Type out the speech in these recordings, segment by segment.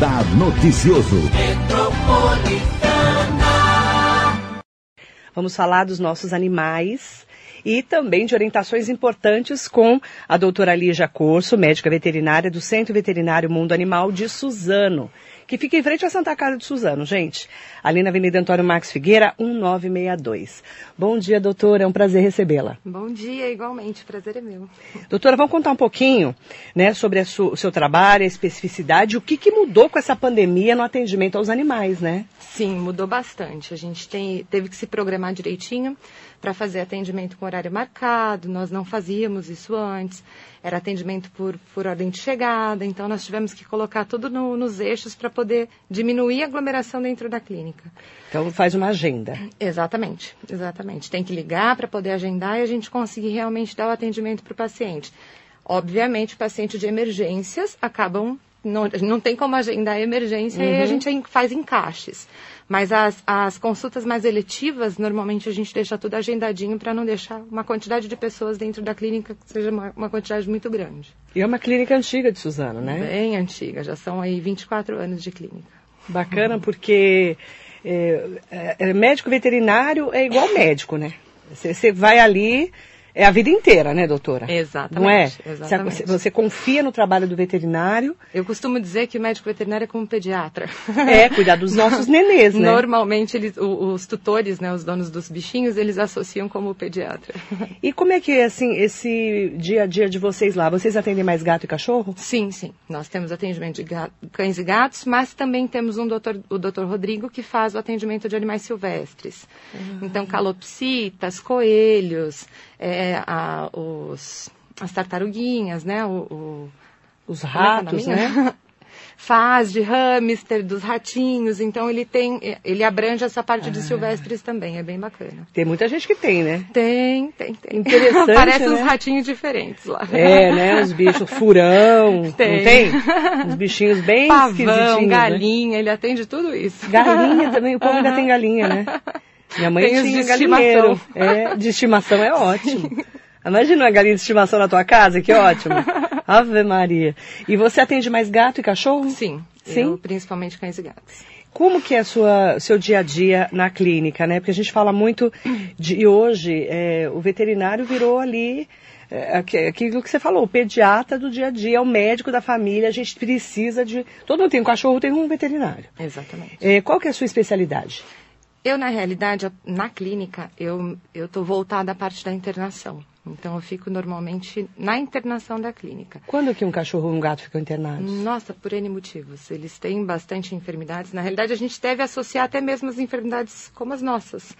Radar Noticioso. Vamos falar dos nossos animais e também de orientações importantes com a doutora Lígia Corso, médica veterinária do Centro Veterinário Mundo Animal de Suzano, que fica em frente à Santa Casa de Suzano, gente. Ali na Avenida Antônio Marcos Figueira, 1962. Bom dia, doutora, é um prazer recebê-la. Bom dia, igualmente, prazer é meu. Doutora, vamos contar um pouquinho né, sobre o seu trabalho, a especificidade, o que, que mudou com essa pandemia no atendimento aos animais, né? Sim, mudou bastante. A gente tem, teve que se programar direitinho para fazer atendimento com horário marcado, nós não fazíamos isso antes, era atendimento por, por ordem de chegada, então nós tivemos que colocar tudo no, nos eixos para poder diminuir a aglomeração dentro da clínica. Então faz uma agenda. Exatamente, exatamente. Tem que ligar para poder agendar e a gente conseguir realmente dar o atendimento para o paciente. Obviamente, o paciente de emergências acabam não, não tem como agendar a emergência uhum. e a gente faz encaixes. Mas as, as consultas mais eletivas, normalmente a gente deixa tudo agendadinho para não deixar uma quantidade de pessoas dentro da clínica que seja uma, uma, quantidade muito grande. E é uma clínica antiga de Suzano, né? Bem antiga, já são aí 24 anos de clínica. Bacana, uhum. porque é, é, médico veterinário é igual médico, né? Você vai ali, é a vida inteira, né, doutora? Exatamente. Não é? Exatamente. Você confia no trabalho do veterinário. Eu costumo dizer que o médico veterinário é como pediatra. É, cuidar dos nossos nenês, né? Normalmente, eles, os tutores, né, os donos dos bichinhos, eles associam como pediatra. E como é que é, assim, esse dia a dia de vocês lá? Vocês atendem mais gato e cachorro? Sim, sim. Nós temos atendimento de gato, cães e gatos, mas também temos um doutor, o doutor Rodrigo, que faz o atendimento de animais silvestres. Uhum. Então, calopsitas, coelhos, é, a, os, as tartaruguinhas, né? O, o os é é ratos, é né? Faz de hamster, dos ratinhos, então ele tem, ele abrange essa parte ah. de silvestres também, é bem bacana. Tem muita gente que tem, né? Tem, tem, tem. Interessante, Aparecem né? uns ratinhos diferentes lá. É, né? Os bichos furão, tem. não tem? Os bichinhos bem Pavão, né? galinha, né? ele atende tudo isso. Galinha também, o povo ainda tem galinha, né? Minha mãe Tem tinha de galinheiro. estimação. É, de estimação é ótimo. Imagina uma galinha de estimação na tua casa, que ótimo. Ave Maria. E você atende mais gato e cachorro? Sim. Sim? Eu, principalmente cães e gatos. Como que é o seu dia a dia na clínica, né? Porque a gente fala muito de e hoje, é, o veterinário virou ali é, aquilo que você falou, o pediatra do dia a dia, é o médico da família, a gente precisa de... Todo mundo tem um cachorro, tem um veterinário. Exatamente. É, qual que é a sua especialidade? Eu, na realidade, na clínica, eu estou voltada à parte da internação. Então, eu fico normalmente na internação da clínica. Quando que um cachorro ou um gato ficam internados? Nossa, por N motivos. Eles têm bastante enfermidades. Na realidade, a gente deve associar até mesmo as enfermidades como as nossas.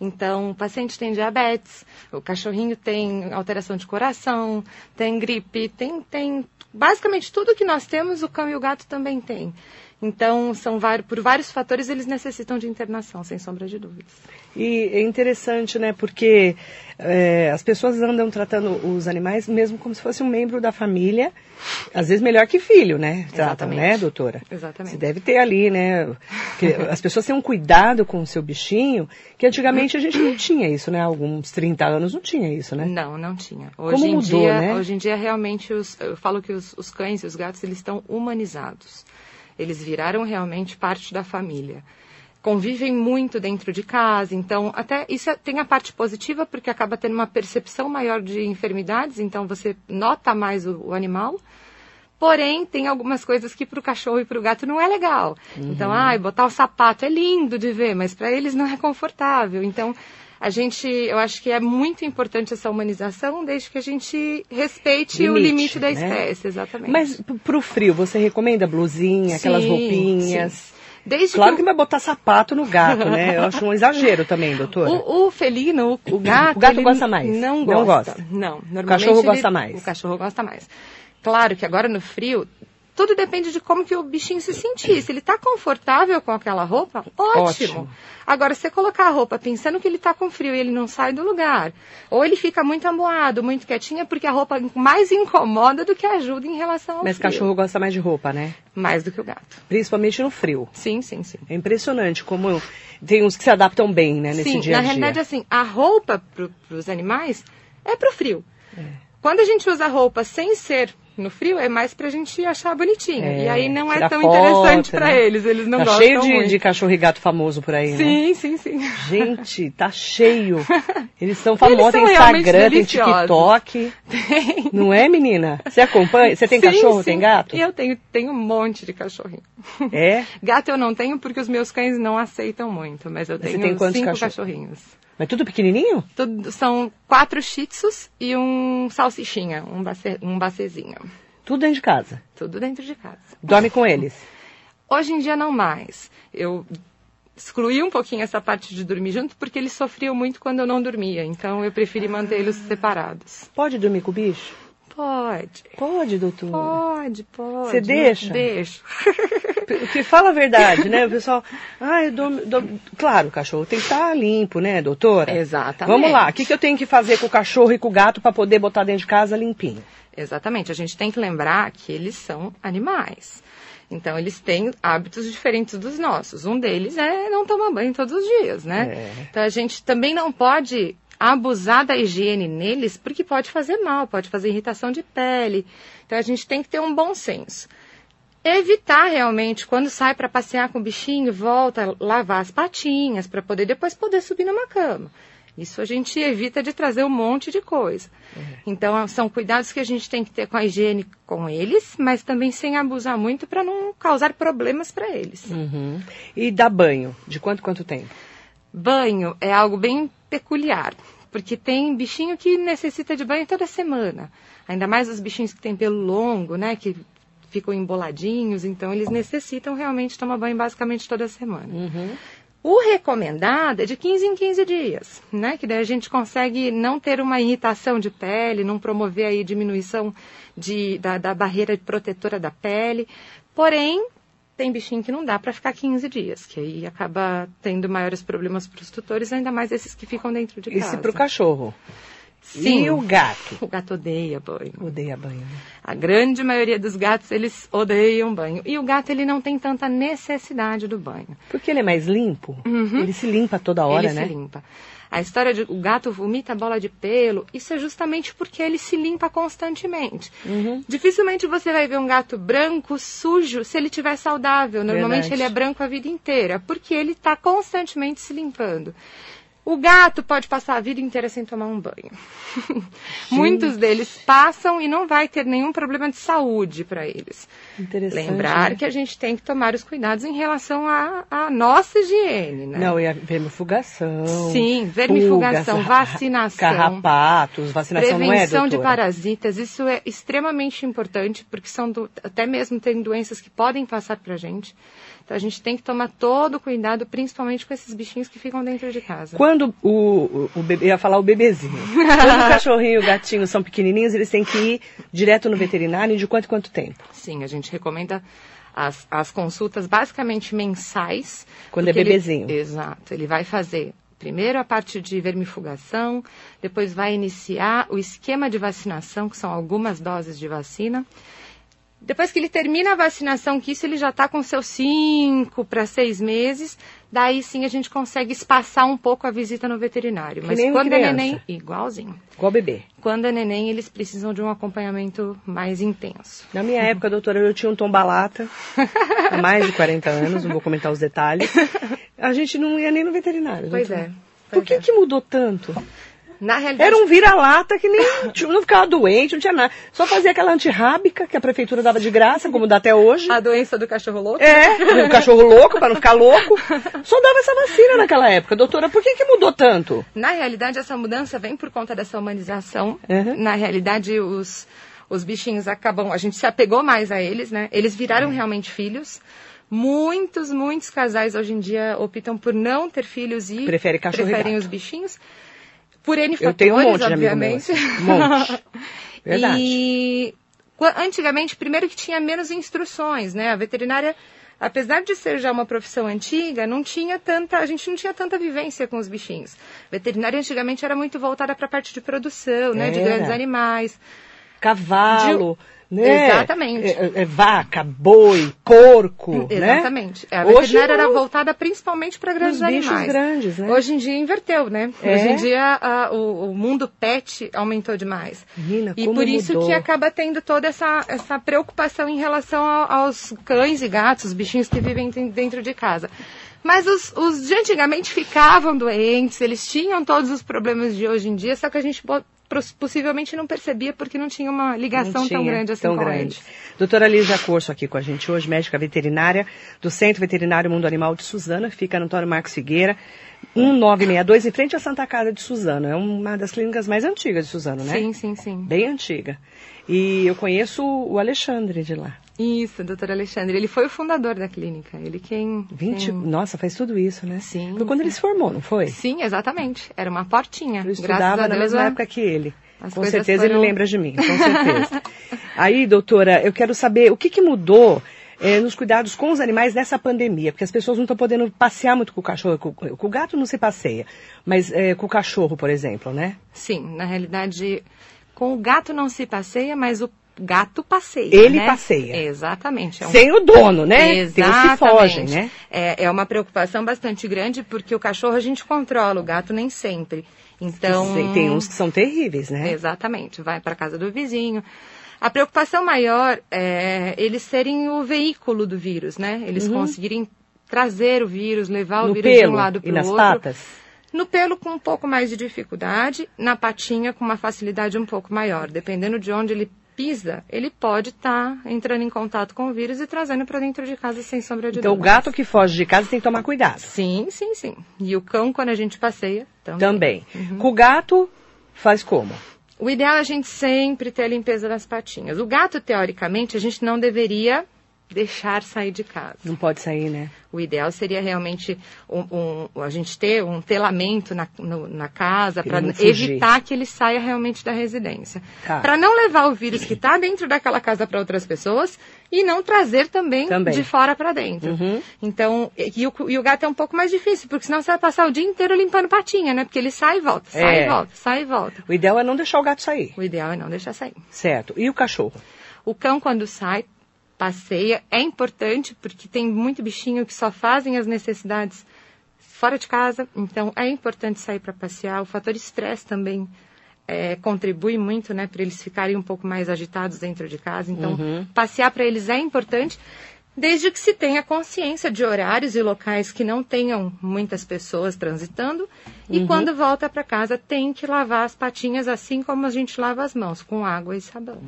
Então, o paciente tem diabetes, o cachorrinho tem alteração de coração, tem gripe, tem, tem basicamente tudo que nós temos, o cão e o gato também têm. Então, são vários, por vários fatores, eles necessitam de internação, sem sombra de dúvidas. E é interessante, né? Porque é, as pessoas andam tratando os animais mesmo como se fosse um membro da família, às vezes melhor que filho, né? Tratam, Exatamente. né, doutora? Exatamente. Você deve ter ali, né? as pessoas têm um cuidado com o seu bichinho, que antigamente a gente não tinha isso, né? Alguns 30 anos não tinha isso, né? Não, não tinha. Hoje Como em mudou, dia, né? hoje em dia realmente os, eu falo que os, os cães e os gatos eles estão humanizados. Eles viraram realmente parte da família. Convivem muito dentro de casa, então até isso é- tem a parte positiva porque acaba tendo uma percepção maior de enfermidades, então você nota mais o, o animal. Porém, tem algumas coisas que para o cachorro e para o gato não é legal. Então, ah, botar o sapato é lindo de ver, mas para eles não é confortável. Então, a gente, eu acho que é muito importante essa humanização, desde que a gente respeite o Limite, limite da né? espécie, exatamente. Mas p- pro frio, você recomenda blusinha, aquelas Sim, roupinhas? sim. Desde Claro que que vai botar sapato no gato, né? Eu acho um exagero também, doutora. o, o felino, o, o gato, O gato gosta mais? Não Não gosta. gosta. Não, normalmente cachorro ele- gosta mais. O cachorro gosta mais. Claro que agora no frio, tudo depende de como que o bichinho se sentir. Se ele está confortável com aquela roupa, ótimo. Ótimo. Agora, se você colocar a roupa pensando que ele está com frio e ele não sai do lugar, ou ele fica muito amuado, muito quietinho, é porque a roupa mais incomoda do que ajuda em relação ao Mas frio. cachorro gosta mais de roupa, né? Mais do que o gato. Principalmente no frio. Sim, sim, sim. É impressionante como tem uns que se adaptam bem, né, nesse Sim, dia a na dia. realidade, assim, a roupa para os animais é para o frio. É. Quando a gente usa roupa sem ser No frio é mais pra gente achar bonitinho. É, e aí não é tão foto, interessante pra né? eles, eles não tá gostam cheio de, muito. de cachorro e gato famoso por aí, né? Sim, sim, sim. Gente, tá cheio. Eles são Eles famosos, são tem Instagram, tem. TikTok. Tem. Não é, menina? Você acompanha? Você tem Sim, cachorro, sim. tem gato? E eu tenho, tenho um monte de cachorrinho. É? Gato eu não tenho porque os meus cães não aceitam muito, mas eu Você tenho cinco cachorros? cachorrinhos. Mas tudo pequenininho? Tudo, são quatro shih tzus e um salsichinha, um, bace, um bacezinho. Tudo dentro de casa. Tudo dentro de casa. Dorme com eles. Hoje em dia não mais. Eu excluí um pouquinho essa parte de dormir junto porque eles sofriam muito quando eu não dormia. Então eu preferi mantê-los separados. Pode dormir com o bicho? Pode. Pode, doutor. Pode, pode. Você deixa? Deixo. Porque fala a verdade, né? O pessoal, ah, eu dou, dou- Claro, o cachorro tem que estar limpo, né, doutora? Exatamente. Vamos lá, o que, que eu tenho que fazer com o cachorro e com o gato para poder botar dentro de casa limpinho? Exatamente. A gente tem que lembrar que eles são animais. Então, eles têm hábitos diferentes dos nossos. Um deles é não tomar banho todos os dias, né? É. Então, a gente também não pode abusar da higiene neles, porque pode fazer mal, pode fazer irritação de pele. Então, a gente tem que ter um bom senso. Evitar realmente, quando sai para passear com o bichinho, volta a lavar as patinhas para poder depois poder subir numa cama. Isso a gente evita de trazer um monte de coisa. Então, são cuidados que a gente tem que ter com a higiene com eles, mas também sem abusar muito para não causar problemas para eles. Uhum. E dar banho? De quanto quanto tempo? Banho é algo bem peculiar, porque tem bichinho que necessita de banho toda semana. Ainda mais os bichinhos que têm pelo longo, né, que ficam emboladinhos, então eles necessitam realmente tomar banho basicamente toda semana. O recomendado é de 15 em 15 dias, né? Que daí a gente consegue não ter uma irritação de pele, não promover aí diminuição de, da, da barreira protetora da pele. Porém, tem bichinho que não dá para ficar 15 dias, que aí acaba tendo maiores problemas para os tutores, ainda mais esses que ficam dentro de casa. Isso pro cachorro. Sim. E o gato? O gato odeia banho. Odeia banho. né? A grande maioria dos gatos, eles odeiam banho. E o gato, ele não tem tanta necessidade do banho. Porque ele é mais limpo? Ele se limpa toda hora, Uhum. ele né? se limpa. A história de o gato vomita bola de pelo, isso é justamente porque ele se limpa constantemente. Uhum. Dificilmente você vai ver um gato branco, sujo, se ele estiver saudável. Normalmente Verdade. ele é branco a vida inteira, porque ele está constantemente se limpando. O gato pode passar a vida inteira sem tomar um banho. Muitos deles passam e não vai ter nenhum problema de saúde para eles. Interessante. Lembrar né? que a gente tem que tomar os cuidados em relação à nossa higiene, né? Não, e a vermifugação. Sim, vermifugação, pulgas, vacinação. Carrapatos, vacinação não é, Prevenção de parasitas, isso é extremamente importante, porque são do- até mesmo tem doenças que podem passar para a gente. Então a gente tem que tomar todo o cuidado, principalmente com esses bichinhos que ficam dentro de casa. Quando o, o, o bebê, ia falar o bebezinho. Quando o cachorrinho e o gatinho são pequenininhos, eles têm que ir direto no veterinário de quanto quanto tempo? Sim, a gente recomenda as, as consultas basicamente mensais. Quando é porque ele- bebezinho. exato. Ele vai fazer primeiro a parte de vermifugação, depois vai iniciar o esquema de vacinação, que são algumas doses de vacina. Depois que ele termina a vacinação, que isso ele já está com seus cinco para seis meses, daí sim a gente consegue espaçar um pouco a visita no veterinário. Mas quando é criança. neném, igualzinho. Igual bebê. Quando é neném, eles precisam de um acompanhamento mais intenso. Na minha época, doutora, eu tinha um tombalata há mais de 40 anos, não vou comentar os detalhes. A gente não ia nem no veterinário. Pois doutora. é. Por pois que, é. que mudou tanto? Na realidade, Era um vira-lata que nem não ficava doente, não tinha nada. Só fazia aquela antirrábica que a prefeitura dava de graça, como dá até hoje. a doença do cachorro louco. É, o cachorro louco, para não ficar louco. Só dava essa vacina naquela época. Doutora, por que, que mudou tanto? Na realidade, essa mudança vem por conta dessa humanização. Uhum. Na realidade, os, os bichinhos acabam. A gente se apegou mais a eles, né? Eles viraram Uhum. realmente filhos. Muitos, muitos casais hoje em dia optam por não ter filhos e Prefere preferem os bichinhos. Por N Eu fatores, tenho um monte de obviamente. assim. Um monte. Verdade. E antigamente, primeiro que tinha menos instruções, né? A veterinária, apesar de ser já uma profissão antiga, não tinha tanta, a gente não tinha tanta vivência com os bichinhos. Veterinária antigamente era muito voltada para a parte de produção, né? De Era. grandes animais. Cavalo, né? Exatamente. É, é, vaca, boi, porco, Exatamente. né? A Hoje veterinária era não. voltada principalmente para grandes Os bichos animais. grandes, né? Hoje em dia inverteu, né? É? Hoje em dia a- o, o mundo pet aumentou demais. Menina, E por isso mudou. que acaba tendo toda essa, essa preocupação em relação ao- aos cães e gatos, os bichinhos que vivem den- dentro de casa. Mas os, os de antigamente ficavam doentes, eles tinham todos os problemas de hoje em dia, só que a gente possivelmente não percebia porque não tinha uma ligação Não tão tinha, grande assim tão com grande. eles. Doutora Lígia Corso aqui com a gente hoje, médica veterinária do Centro Veterinário Mundo Animal de Suzana, que fica no Antônio Marcos Figueira, 1962, em frente à Santa Casa de Suzano. É uma das clínicas mais antigas de Suzano, né? Sim, sim, sim. Bem antiga. E eu conheço o Alexandre de lá. Isso, doutor Alexandre. Ele foi o fundador da clínica. Ele quem. 20, quem- Nossa, faz tudo isso, né? Sim, Foi quando sim. ele se formou, não foi? Sim, exatamente. Era uma portinha. Eu estudava na mesma a- época que ele. as Com certeza foram- ele lembra de mim, com certeza. Aí, doutora, eu quero saber o que, que mudou eh, nos cuidados com os animais nessa pandemia, porque as pessoas não estão podendo passear muito com o cachorro. Com, com o gato não se passeia, mas eh, com o cachorro, por exemplo, né? Sim, na realidade, com o gato não se passeia, mas o gato passeia. Ele né? passeia. Exatamente. É um- Sem o dono, né? Tem os que Exatamente. fogem, né? É, é uma preocupação bastante grande, porque o cachorro a gente controla, o gato nem sempre. Então. Tem- Tem uns que são terríveis, né? Exatamente, vai para casa do vizinho. A preocupação maior é eles serem o veículo do vírus, né? Eles conseguirem trazer o vírus, levar o Uhum. No vírus de pelo um lado para o outro. patas? No pelo com um pouco mais de dificuldade, na patinha com uma facilidade um pouco maior. Dependendo de onde ele pisa, ele pode estar entrando em contato com o vírus e trazendo para dentro de casa sem sombra de Então, o dúvida. gato que foge de casa tem que tomar cuidado. Sim, sim, sim. E o cão, quando a gente passeia, também. Também. Uhum. Com o gato, faz como? O ideal é a gente sempre ter a limpeza das patinhas. O gato, teoricamente, a gente não deveria deixar sair de casa. Não pode sair, né? O ideal seria realmente um, um- a gente ter um telamento na, no- na casa para evitar que ele saia realmente da residência. Tá. Para não levar o vírus que está dentro daquela casa para outras pessoas e não trazer também, Também. de fora para dentro. Uhum. Então, e, e o, e o gato é um pouco mais difícil, porque senão você vai passar o dia inteiro limpando patinha, né? Porque ele sai e volta, sai É. e volta, sai e volta. O ideal é não deixar o gato sair. O ideal é não deixar sair. Certo. E o cachorro? O cão, quando sai, passeia, é importante porque tem muito bichinho que só fazem as necessidades fora de casa, então é importante sair para passear. O fator estresse também é, contribui muito, né, para eles ficarem um pouco mais agitados dentro de casa. Então, passear para eles é importante, desde que se tenha consciência de horários e locais que não tenham muitas pessoas transitando. E quando volta para casa, tem que lavar as patinhas assim como a gente lava as mãos, com água e sabão.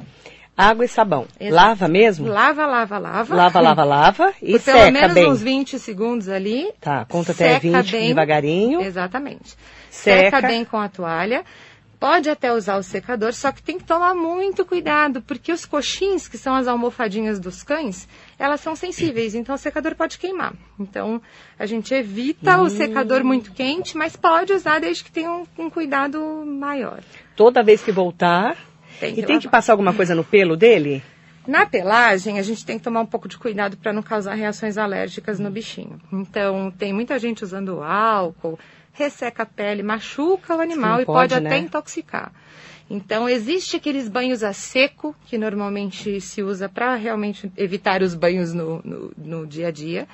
Água e sabão. Exato. Lava mesmo? Lava, lava, lava. Lava, lava, lava e Por pelo seca menos bem. uns 20 segundos ali. Tá, conta até Seca 20 bem. devagarinho. Exatamente. Seca. Seca bem com a toalha. Pode até usar o secador, só que tem que tomar muito cuidado, porque os coxins, que são as almofadinhas dos cães, elas são sensíveis, então o secador pode queimar. Então, a gente evita Hum. o secador muito quente, mas pode usar desde que tenha um, um cuidado maior. Toda vez que voltar. Tem e que tem que lavar. passar alguma coisa no pelo dele? Na pelagem, a gente tem que tomar um pouco de cuidado para não causar reações alérgicas no bichinho. Então, tem muita gente usando álcool, resseca a pele, machuca o animal Sim, e pode, pode, né? até intoxicar. Então, existe aqueles banhos a seco, que normalmente se usa para realmente evitar os banhos no, no, no dia a dia,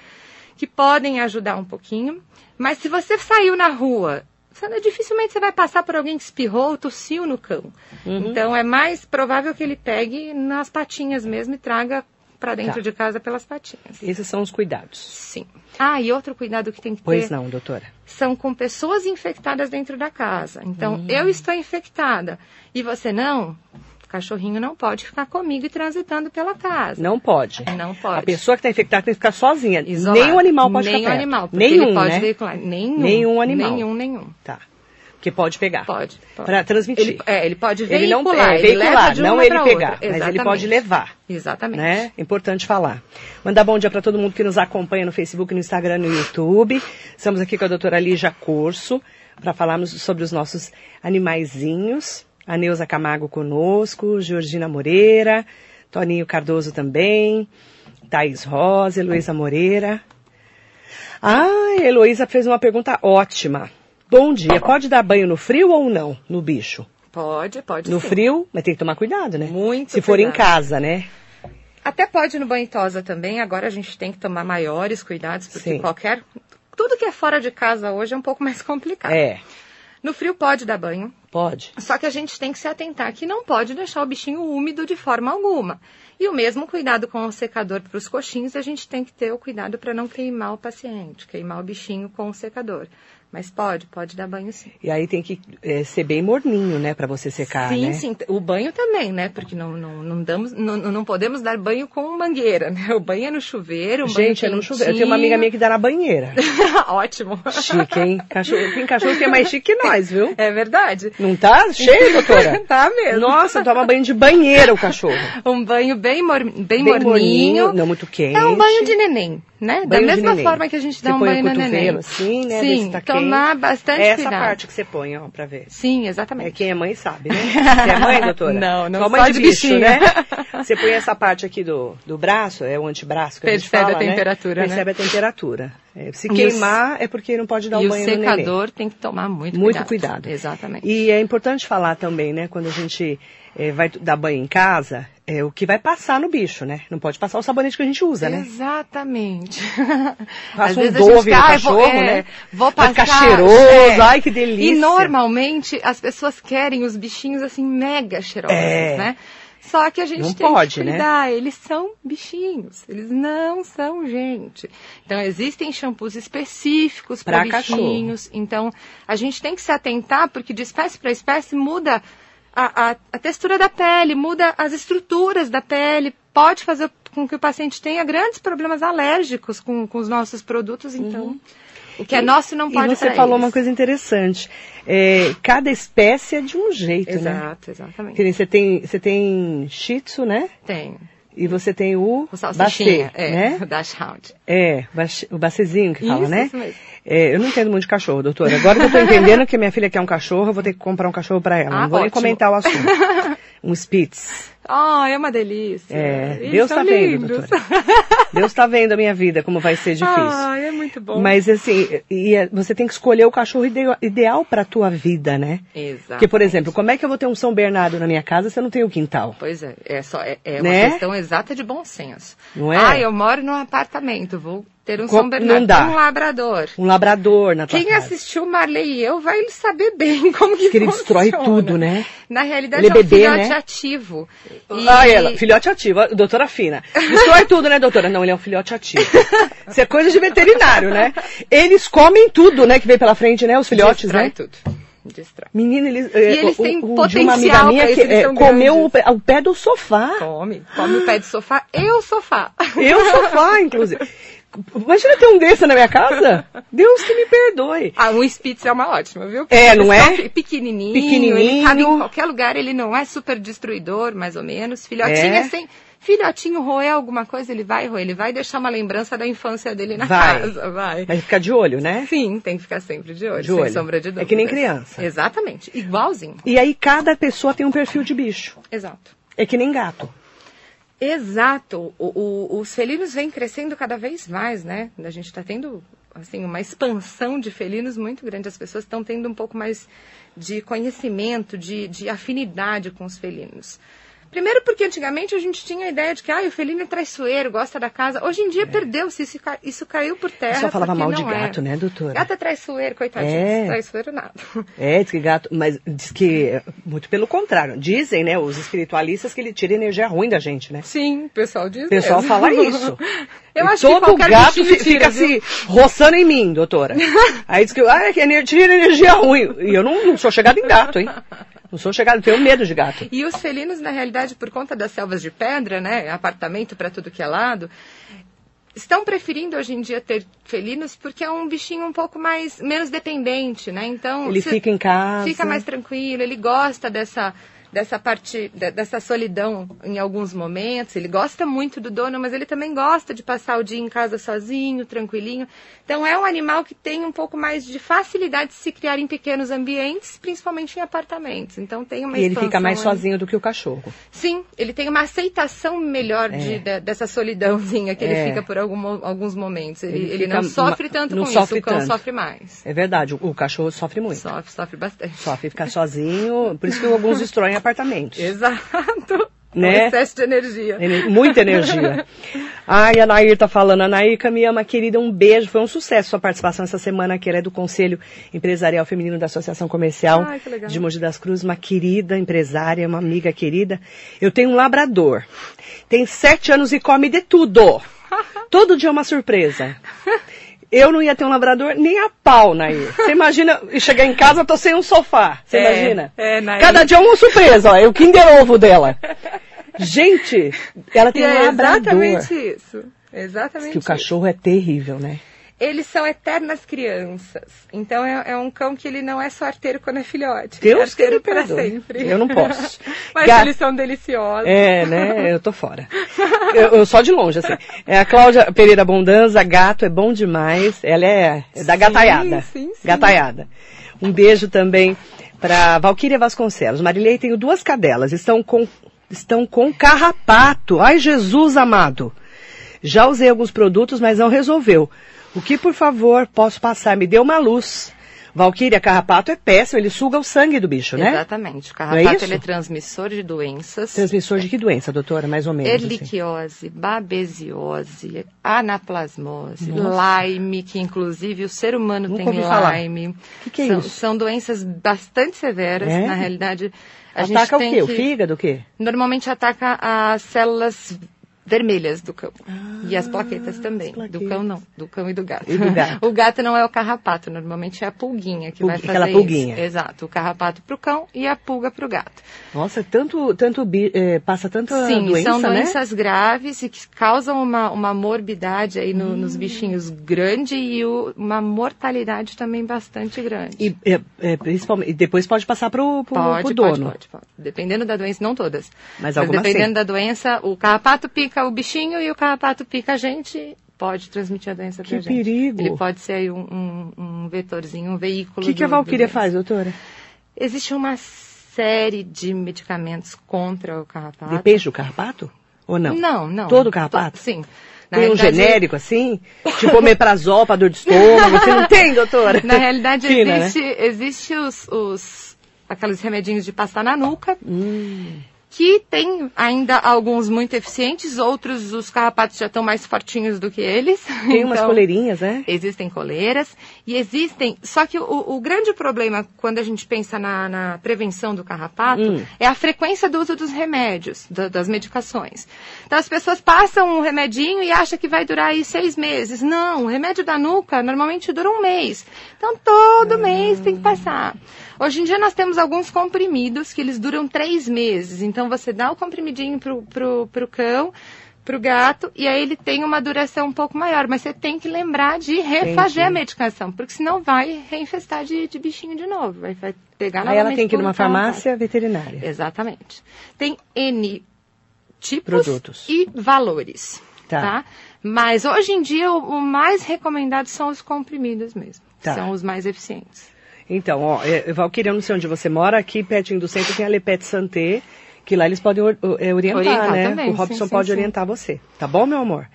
que podem ajudar um pouquinho. Mas se você saiu na rua, você- dificilmente você vai passar por alguém que espirrou ou tossiu no cão. Então, é mais provável que ele pegue nas patinhas mesmo e traga para dentro Tá. de casa pelas patinhas. Esses são os cuidados. Sim. Ah, e outro cuidado que tem que Pois ter não, doutora. são com pessoas infectadas dentro da casa. Então, Hum. eu estou infectada e você não, cachorrinho não pode ficar comigo e transitando pela casa. Não pode. Não pode. A pessoa que está infectada tem que ficar sozinha. Isolado. Nenhum animal pode Nenhum ficar perto. animal, Nenhum, pode né? veicular. Nenhum. Nenhum animal. Nenhum, nenhum. Tá. Porque pode pegar. Pode. pode. Para transmitir. Ele, é, ele pode Ele não veicular. é, ele veicular, não ele pegar, mas ele pode levar. Exatamente. Né? Importante falar. Mandar bom dia para todo mundo que nos acompanha no Facebook, no Instagram, no YouTube. Estamos aqui com a doutora Lígia Corso para falarmos sobre os nossos animaizinhos. A Neuza Camargo conosco, Georgina Moreira, Toninho Cardoso também, Thaís Rosa, Heloísa Moreira. Ah, Heloísa fez uma pergunta ótima. Bom dia, pode dar banho no frio ou não, no bicho? Pode, pode No sim. frio, mas tem que tomar cuidado, né? Muito Se for em cuidado. casa, né? Até pode no banho tosa também. Agora a gente tem que tomar maiores cuidados, porque Sim. qualquer. Tudo que é fora de casa hoje é um pouco mais complicado. É, No frio pode dar banho, pode. só que a gente tem que se atentar que não pode deixar o bichinho úmido de forma alguma. E o mesmo cuidado com o secador para os coxinhos, a gente tem que ter o cuidado para não queimar o paciente, queimar o bichinho com o secador. Mas pode, pode dar banho sim. E aí tem que é, ser bem morninho, né? Pra você secar, sim, né? sim. O banho também, né? Porque não, não, não, damos, não, não podemos dar banho com mangueira, né? O banho é no chuveiro, Gente, é no chuveiro. Eu tenho uma amiga minha que dá na banheira. Ótimo. Chique, hein? Cachorro, tem cachorro que é mais chique que nós, viu? É verdade. Não tá cheio, doutora? tá mesmo. Nossa, toma banho de banheira o cachorro. Um banho bem, mor bem, Bem morninho. morninho, não muito quente. É um banho de neném, né? da Banho de mesma forma que a gente dá Você um banho o no neném. assim, né? Sim, tá tomar quente. bastante É essa cuidado. parte que você põe, ó, pra ver. Sim, É, exatamente. quem é mãe sabe, né? Você é mãe, doutora? Não, não Só mãe só de de bicho, bichinho. né? Você põe essa parte aqui do, do braço, é o antebraço que a gente Percebe fala, a temperatura, né? né? Percebe a temperatura. É, se o queimar, é porque não pode dar e o o banho no neném. secador tem que tomar muito, Muito cuidado. cuidado. Exatamente. E é importante falar também, né, quando a gente eh, vai dar banho em casa, é o que vai passar no bicho, né? Não pode passar o sabonete que a gente usa, né? Exatamente. Passa Às um vezes Dove gente no "Ai, cachorro, vou, é, né? Vou Vai passar. ficar cheiroso, ai, que delícia. E normalmente as pessoas querem os bichinhos assim mega cheirosos, É. né? Só que a gente Não tem pode, que né? cuidar, eles são bichinhos, eles não são gente. Então existem shampoos específicos para bichinhos. Então a gente tem que se atentar porque de espécie para espécie muda a, a, a textura da pele, muda as estruturas da pele, pode fazer com que o paciente tenha grandes problemas alérgicos com, com os nossos produtos. Então o que é nosso não pode Uhum. E você falou eles. uma coisa interessante. É, cada espécie é de um jeito, né? Exato, exatamente. Você tem, você tem Shih Tzu, né? Tem. E você tem o, O salsichinha, Basset, é, né? o Dachshund. É, o bacezinho que fala, Isso, né? isso mesmo. É, eu não entendo muito de cachorro, doutora. Agora que eu tô entendendo que minha filha quer um cachorro, eu vou ter que comprar um cachorro pra ela. Ah, não vou nem ótimo. comentar o assunto. Um Spitz. Ah, é uma delícia. É, Eles Deus são tá vendo, doutora. Deus tá vendo a minha vida, como vai ser difícil. Ah, é muito bom. Mas assim, e é- você tem que escolher o cachorro ide- ideal pra tua vida, né? Exato. Porque, por exemplo, como é que eu vou ter um São Bernardo na minha casa se eu não tenho quintal? Pois é, é, só, é, é Né? uma questão exata de bom senso. Não é? Ah, eu moro num apartamento, vou ter um Co- São Bernardo, não dá. um labrador. Um labrador na tua Quem casa. assistiu Marley e eu vai saber bem como que Que ele destrói funciona. tudo, né? Na realidade, Ele é é um bebê, filhote né? ativo. E- Ah, ela, filhote ativo, doutora fina. Destrói tudo, né, doutora? Não, ele é um filhote ativo. Isso é coisa de veterinário, né? Eles comem tudo, né, que vem pela frente, né, os filhotes, Destrói né? tudo. Destrói. Menina, eles... E eles têm de uma amiga potencial minha que é, comeu o pé, o pé do sofá. Come. Come o pé de sofá e o sofá. Eu sofá, inclusive. Imagina ter um desse na minha casa. Deus que me perdoe. Ah, um Spitz é uma ótima, viu? É, não Eles é? são Pequenininho, Pequenininho. ele cabe em qualquer lugar, ele não é super destruidor, mais ou menos. Filhotinho É. é sem... Filhotinho roer alguma coisa, ele vai roer, ele vai deixar uma lembrança da infância dele na Vai. casa, vai. Mas fica de olho, né? Sim, tem que ficar sempre de olho, De sem olho. sombra de É dúvida. que nem criança. Exatamente, igualzinho. E aí cada pessoa tem um perfil de bicho. Exato. É que nem gato. Exato. O- o- os felinos vêm crescendo cada vez mais, né? A gente está tendo assim uma expansão de felinos muito grande. As pessoas estão tendo um pouco mais de conhecimento, de, de afinidade com os felinos. Primeiro porque antigamente a gente tinha a ideia de que ah, o felino é traiçoeiro, gosta da casa. Hoje em dia perdeu-se, isso, isso caiu por terra. Só falava mal de é. gato, né, doutora? Gato é traiçoeiro, coitadinho. É. Traiçoeiro nada. É, diz que gato, mas diz que muito pelo contrário. Dizem, né, os espiritualistas que ele tira energia ruim da gente, né? Sim, o pessoal diz O pessoal mesmo. fala isso. Eu acho que todo qualquer gato tira, fica viu? se roçando em mim, doutora. Aí diz que ah, é que tira energia ruim. E eu não, não sou chegada em gato, hein? Não sou chegada, tenho medo de gato. E os felinos, na realidade, por conta das selvas de pedra, né, apartamento para tudo que é lado, estão preferindo hoje em dia ter felinos porque é um bichinho um pouco mais menos dependente, né? Então Ele fica em casa. fica mais tranquilo, ele gosta dessa dessa parte, de, dessa solidão em alguns momentos. Ele gosta muito do dono, mas ele também gosta de passar o dia em casa sozinho, tranquilinho. Então é um animal que tem um pouco mais de facilidade de se criar em pequenos ambientes, principalmente em apartamentos. Então tem uma E ele fica mais aí. sozinho do que o cachorro. Sim, ele tem uma aceitação melhor de, de, dessa solidãozinha que É. ele fica por algum- alguns momentos. Ele, Ele ele não sofre tanto não com sofre isso, o cão tanto. sofre mais. É verdade, o, o cachorro sofre muito. Sofre, sofre bastante. Sofre ficar sozinho, por isso que alguns destroem apartamentos. Exato. Né? Um excesso de energia. Ener- Muita energia. Ai, a Nair tá falando. A Nairca me ama, querida. Um beijo. Foi um sucesso sua participação essa semana. Ela é do Conselho Empresarial Feminino da Associação Comercial Ai, que de Mogi das Cruzes. Uma querida empresária, uma amiga querida. Eu tenho um labrador. Tem sete anos e come de tudo. Todo dia é uma surpresa. Eu não ia ter um labrador nem a pau, Nair. Você imagina eu chegar em casa, eu tô sem um sofá. Você É, imagina? é, Nair. Cada dia é uma surpresa, ó. É o Kinder Ovo dela. Gente, ela tem E um é labrador. exatamente isso. Exatamente Que o cachorro é terrível, né? Eles são eternas crianças. Então é, é um cão que ele não é só arteiro quando é filhote. Deus é arteiro para sempre. Eu não posso. Mas eles são deliciosos. É, né? Eu tô fora. Eu, eu só de longe, assim. É a Cláudia Pereira Bondanza, gato, é bom demais. Ela é, é da Sim, gataiada. sim, sim. Gataiada. Um beijo também para Valquíria Vasconcelos. Marilei, tenho duas cadelas. Estão com, estão com carrapato. Ai, Jesus amado. Já usei alguns produtos, mas não resolveu. O que, por favor, posso passar? Me dê uma luz. Valquíria, carrapato é péssimo, ele suga o sangue do bicho, né? Exatamente. O é carrapato isso? ele é transmissor de doenças. Transmissor de que doença, doutora? Mais ou menos. assim. Erliquiose, babesiose, anaplasmose, Lyme, que inclusive o ser humano Nunca tem. Lyme. Que que é são, isso? são doenças bastante severas, É? na realidade. A gente Ataca o tem quê? O que- fígado, o quê? Normalmente ataca as células vermelhas do cão. e as plaquetas também. Ah, plaquetas. Do cão não, do cão e do gato. E do gato. o gato não é o carrapato, normalmente é a pulguinha que vai fazer aquela pulguinha. isso. Exato, o carrapato pro cão e a pulga pro gato. Nossa, tanto, tanto eh, passa tanta Sim, doença, são né? doenças graves e que causam uma, uma morbidade aí no- Hum. nos bichinhos grande e o- uma mortalidade também bastante grande. E, eh, eh, principalmente, depois pode passar pro, Pode, pro pode, dono. pode, pode. Dependendo da doença, não todas. Mas algumas dependendo sim. da doença, o carrapato pica o bichinho e o carrapato pica a gente, pode transmitir a doença Que pra gente. perigo. Ele pode ser aí um, um- um vetorzinho, um O veículo. que, que a doença. faz, doutora? Existe uma série de medicamentos contra o carrapato. Depende do carrapato? Ou não? Não, não. Todo carrapato? To- Sim. Na Tem um genérico assim? tipo omeprazol pra dor de estômago? Você não tem, doutora? Na realidade, Fina, né? existe, existe os, os aqueles remedinhos de passar na nuca, Hum. Que tem ainda alguns muito eficientes, outros os carrapatos já estão mais fortinhos do que eles. Tem umas Então, coleirinhas, né? Existem coleiras e existem. Só que o, o grande problema quando a gente pensa na, na prevenção do carrapato Hum. é a frequência do uso dos remédios, da- das medicações. Então as pessoas passam um remedinho e acham que vai durar aí seis meses. Não, o remédio da nuca normalmente dura um mês. Então todo mês tem que passar. Hoje em dia nós temos alguns comprimidos que eles duram três meses. Então você dá o comprimidinho pro, pro, pro cão, pro gato, e aí ele tem uma duração um pouco maior. Mas você tem que lembrar de refazer Entendi. a medicação, porque senão vai reinfestar de, de bichinho de novo. Vai, vai pegar Aí ela tem que ir numa um farmácia veterinária. Exatamente. Tem N tipos Produtos. e valores. Tá. Tá. Mas hoje em dia o, o mais recomendado são os comprimidos mesmo. Tá. São os mais eficientes. Então, ó, é, Valquíria, eu não sei onde você mora, aqui pertinho do centro tem a Lepet Santé, que lá eles podem or- é, orientar, Orientar né? também, o Robson sim, pode sim. orientar você. Tá bom, meu amor?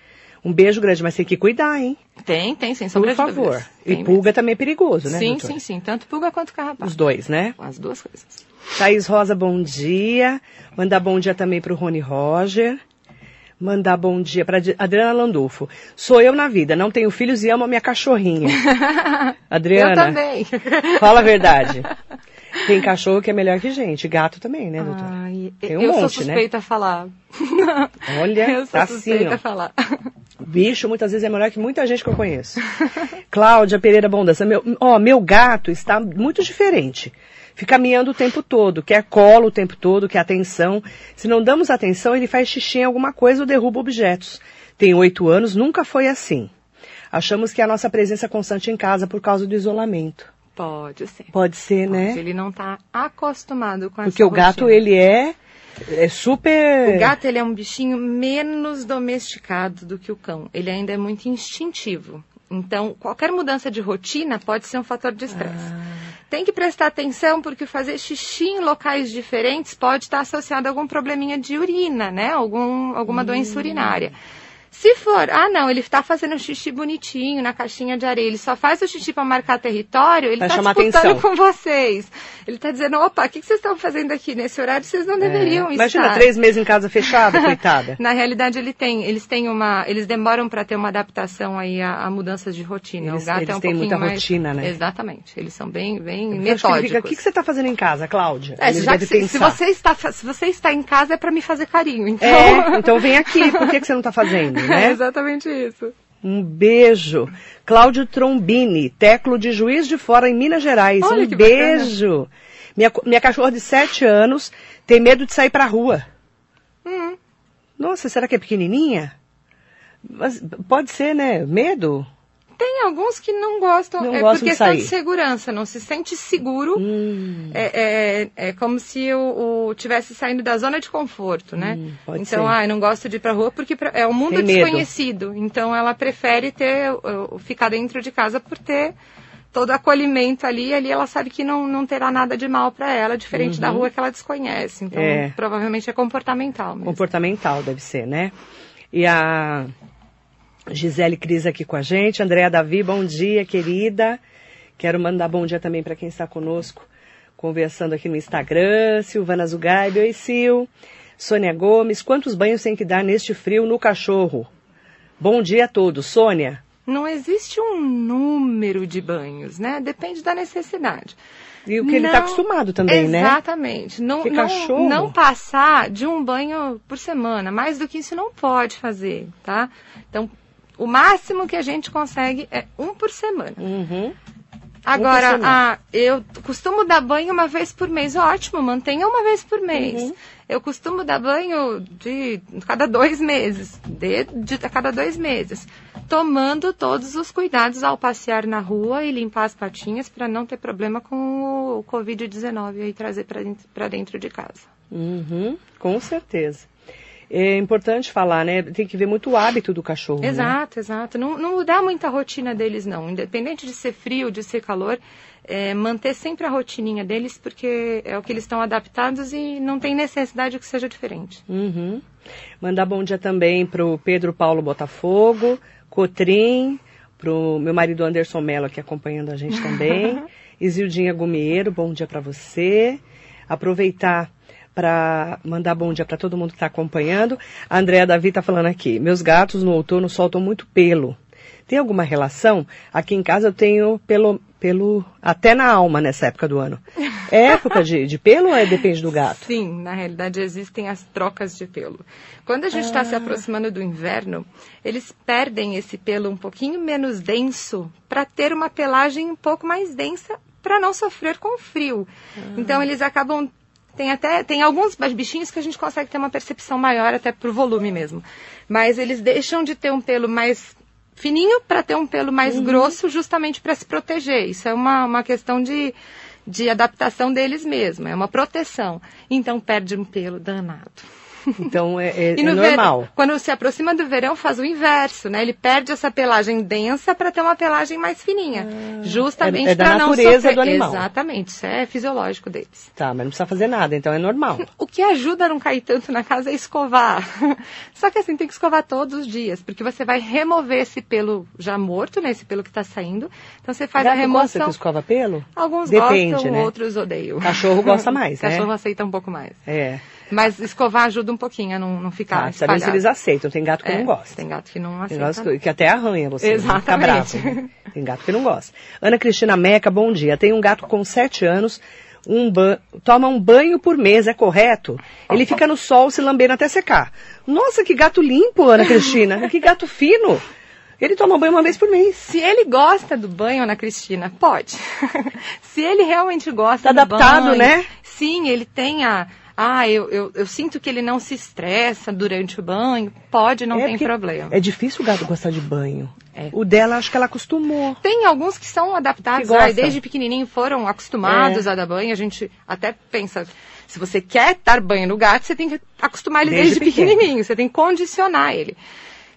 Um beijo grande, mas tem que cuidar, hein? Tem, tem, sem sombra Por favor. dúvidas. E Tem pulga também é perigoso, né? Sim, doutora? sim, sim. Tanto pulga quanto carrapato. Os dois, né? As duas coisas. Thaís Rosa, bom dia. Mandar bom dia também pro Rony Roger. Mandar bom dia para Adriana Landulfo. Sou eu na vida, não tenho filhos e amo a minha cachorrinha. Adriana, Eu também. fala a verdade. Tem cachorro que é melhor que gente, gato também, né, doutora? Ai, Tem um eu sou monte, né? suspeita a falar. Olha, eu sou tá assim, suspeita ó. a falar. Bicho, muitas vezes é melhor que muita gente que eu conheço. Cláudia Pereira Bondança, meu, ó, meu gato está muito diferente. Fica miando o tempo todo, quer colo o tempo todo, quer atenção. Se não damos atenção, ele faz xixi em alguma coisa ou derruba objetos. Tem oito anos, nunca foi assim. Achamos que é a nossa presença constante em casa por causa do isolamento. Pode ser. Pode ser, Pode. né? Ele não está acostumado com Porque essa o gato, rotina. ele é, é super... O gato ele é um bichinho menos domesticado do que o cão. Ele ainda é muito instintivo. Então, qualquer mudança de rotina pode ser um fator de estresse. Ah. Tem que prestar atenção porque fazer xixi em locais diferentes pode estar associado a algum probleminha de urina, né? Algum, alguma Hum. doença urinária. Se for, ah não, ele está fazendo xixi bonitinho na caixinha de areia, ele só faz o xixi para marcar território, ele está disputando atenção. com vocês. Ele está dizendo, opa, o que, que vocês estão fazendo aqui nesse horário? Vocês não deveriam É. estar. Imagina, três meses em casa fechada, coitada. Na realidade, ele tem, eles têm uma, eles demoram para ter uma adaptação aí a, a mudanças de rotina. Eles- o gato eles é um têm pouquinho muita mais, rotina, né? Exatamente. Eles são bem, bem Eu metódicos. fica, O que, que você está fazendo em casa, Cláudia? É, já que se, se você está, se você está em casa é para me fazer carinho. Então, É, então vem aqui, por que, que você não está fazendo, é né? exatamente isso. Um beijo. Cláudio Trombini, Teclo de Juiz de Fora, em Minas Gerais. Olha um bacana. beijo. Minha, minha cachorra de sete anos tem medo de sair pra rua. Hum. Nossa, será que é pequenininha? Mas pode ser, né? Medo? Tem alguns que não gostam, Não é por de questão de, sair. segurança, não se sente seguro. Hum, É, é, é como se o, o tivesse saindo da zona de conforto, né? Hum, então, ser. ah, eu não gosto de ir pra rua porque é um mundo Tem medo. desconhecido. Então, ela prefere ter ficar dentro de casa por ter todo acolhimento ali. Ali ela sabe que não, não terá nada de mal para ela, diferente da rua que ela desconhece. Então, Uhum. É. provavelmente é comportamental mesmo. comportamental deve ser, né? E a Gisele Cris aqui com a gente. Andréa Davi, bom dia, querida. Quero mandar bom dia também para quem está conosco, conversando aqui no Instagram. Silvana Zugaib, oi Sil. Sônia Gomes, quantos banhos tem que dar neste frio no cachorro? Bom dia a todos. Sônia, Não existe um número de banhos, né? Depende da necessidade. e o que ele está Não, acostumado também, né? Exatamente. Não, Porque não, cachorro- não passar de um banho por semana. Mais do que isso não pode fazer, tá? Então, o máximo que a gente consegue é um por semana. Uhum. Agora, semana. ah, eu costumo dar banho uma vez por mês. Ótimo, mantenha uma vez por mês. Uhum. Eu costumo dar banho de cada dois meses, de, de a cada dois meses, tomando todos os cuidados ao passear na rua e limpar as patinhas para não ter problema com o Covid-19 e trazer para dentro, dentro de casa. Uhum, com certeza. É importante falar, né? Tem que ver muito o hábito do cachorro. né? Exato, exato. Não, não mudar muito a rotina deles, não. Independente de ser frio, de ser calor, é, manter sempre a rotininha deles, porque é o que eles estão adaptados e não tem necessidade que seja diferente. Uhum. Mandar bom dia também pro Pedro Paulo Botafogo, Cotrim, pro meu marido Anderson Mello aqui acompanhando a gente também. Isildinha Gumieiro, bom dia para você. Aproveitar para mandar bom dia para todo mundo que está acompanhando. A Andréa Davi está falando aqui. Meus gatos no outono soltam muito pelo. Tem alguma relação? Aqui em casa eu tenho pelo, pelo até na alma nessa época do ano. É época de, de pelo ou é, depende do gato? Sim, na realidade existem as trocas de pelo. Quando a gente está se aproximando do inverno, eles perdem esse pelo um pouquinho menos denso para ter uma pelagem um pouco mais densa para não sofrer com frio. Então eles acabam tem até tem alguns bichinhos que a gente consegue ter uma percepção maior até por volume mesmo, mas eles deixam de ter um pelo mais fininho para ter um pelo mais grosso justamente para se proteger. Isso é uma, uma questão de, de adaptação deles mesmo, é uma proteção. Então perde um pelo danado. Então é, é- é no normal. verão, quando se aproxima do verão, faz o inverso, né? Ele perde essa pelagem densa para ter uma pelagem mais fininha, justamente é- é para não natureza sofrer. do animal. Exatamente, isso é fisiológico deles. Tá, mas não precisa fazer nada, então é normal. O que ajuda a não cair tanto na casa é escovar. Só que assim, tem que escovar todos os dias, porque você vai remover esse pelo já morto, né? Esse pelo que está saindo. Então você faz a Gato gosta remoção. que escova pelo? Alguns Depende, gostam, né? outros odeiam. Cachorro gosta mais, né? Cachorro aceita um pouco mais. É. Mas escovar ajuda um pouquinho a não, não ficar Tá, sabendo se espalhado. eles aceitam. Tem gato que É, não gosta. Tem gato que não Tem aceita. gato que, que até arranha você. né? Exatamente. bravo. né? Tem gato que não gosta. Ana Cristina Meca, bom dia. Tem um gato com sete anos, um ba- toma um banho por mês, é correto? Ele fica no sol se lambendo até secar. Nossa, que gato limpo, Ana Cristina. que gato fino. Ele toma banho uma vez por mês. Se ele gosta do banho, Ana Cristina, pode. Se ele realmente gosta Tá do adaptado, banho, né? Sim, ele tem a, Ah, eu, eu, eu sinto que ele não se estressa durante o banho. Pode, não É tem problema. É difícil o gato gostar de banho. É. O dela, acho que ela acostumou. Tem alguns que são adaptados, Que ah, desde pequenininho foram acostumados É. a dar banho. A gente até pensa, se você quer dar banho no gato, você tem que acostumar ele Desde desde, pequenininho, você tem que condicionar ele.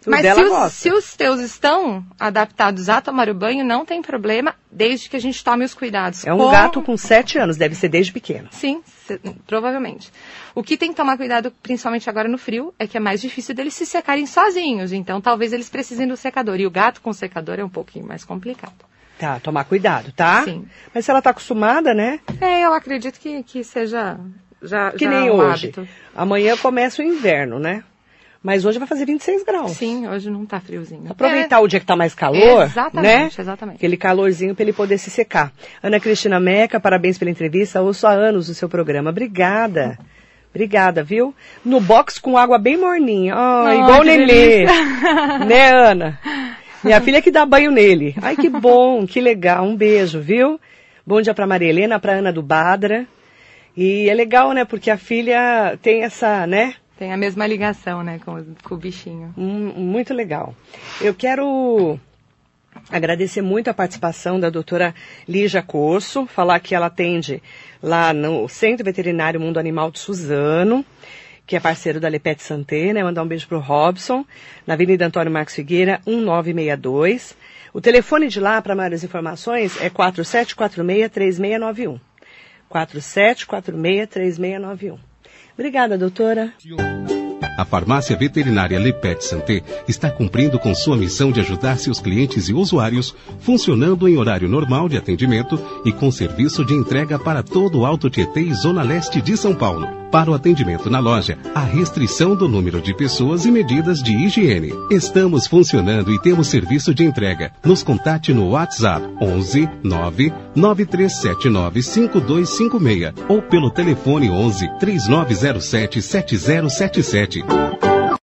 Mas se os, se os teus estão adaptados a tomar o banho, não tem problema, desde que a gente tome os cuidados. É um com- gato com sete anos, deve ser desde pequeno. Sim, se- provavelmente. O que tem que tomar cuidado, principalmente agora no frio, é que é mais difícil deles se secarem sozinhos. Então, talvez eles precisem do secador. E o gato com secador é um pouquinho mais complicado. Tá, tomar cuidado, tá? Sim. Mas se ela tá acostumada, né? É, eu acredito que, que seja já, Que já nem um hoje. hábito. Amanhã começa o inverno, né? Mas hoje vai fazer 26 graus. Sim, hoje não tá friozinho. Aproveitar o dia que tá mais calor, Exatamente, né? exatamente. Aquele calorzinho para ele poder se secar. Ana Cristina Meca, parabéns pela entrevista. Ouço há anos o seu programa. Obrigada. Obrigada, viu? No box com água bem morninha. Ah, Oh, igual o Nenê. né, Ana? Minha filha que dá banho nele. Ai, que bom, que legal. Um beijo, viu? Bom dia pra Maria Helena, pra Ana do Badra. E é legal, né? Porque a filha tem essa, né? Tem a mesma ligação, né, com, o- com o bichinho. Hum, Muito legal. Eu quero agradecer muito a participação da doutora Lígia Corso, falar que ela atende lá no Centro Veterinário Mundo Animal de Suzano, que é parceiro da Lepete Santé, né? Mandar um beijo pro Robson, na Avenida Antônio Marcos Figueira, 1962. O telefone de lá, para maiores informações, é 4746-3691. 4746-3691. Obrigada, doutora. A farmácia veterinária Lepet Santé está cumprindo com sua missão de ajudar seus clientes e usuários, funcionando em horário normal de atendimento e com serviço de entrega para todo o Alto Tietê e Zona Leste de São Paulo. Para o atendimento na loja, há restrição do número de pessoas e medidas de higiene. Estamos funcionando e temos serviço de entrega. Nos contate no WhatsApp 11 9 9379 5256 ou pelo telefone 11 3907 7077.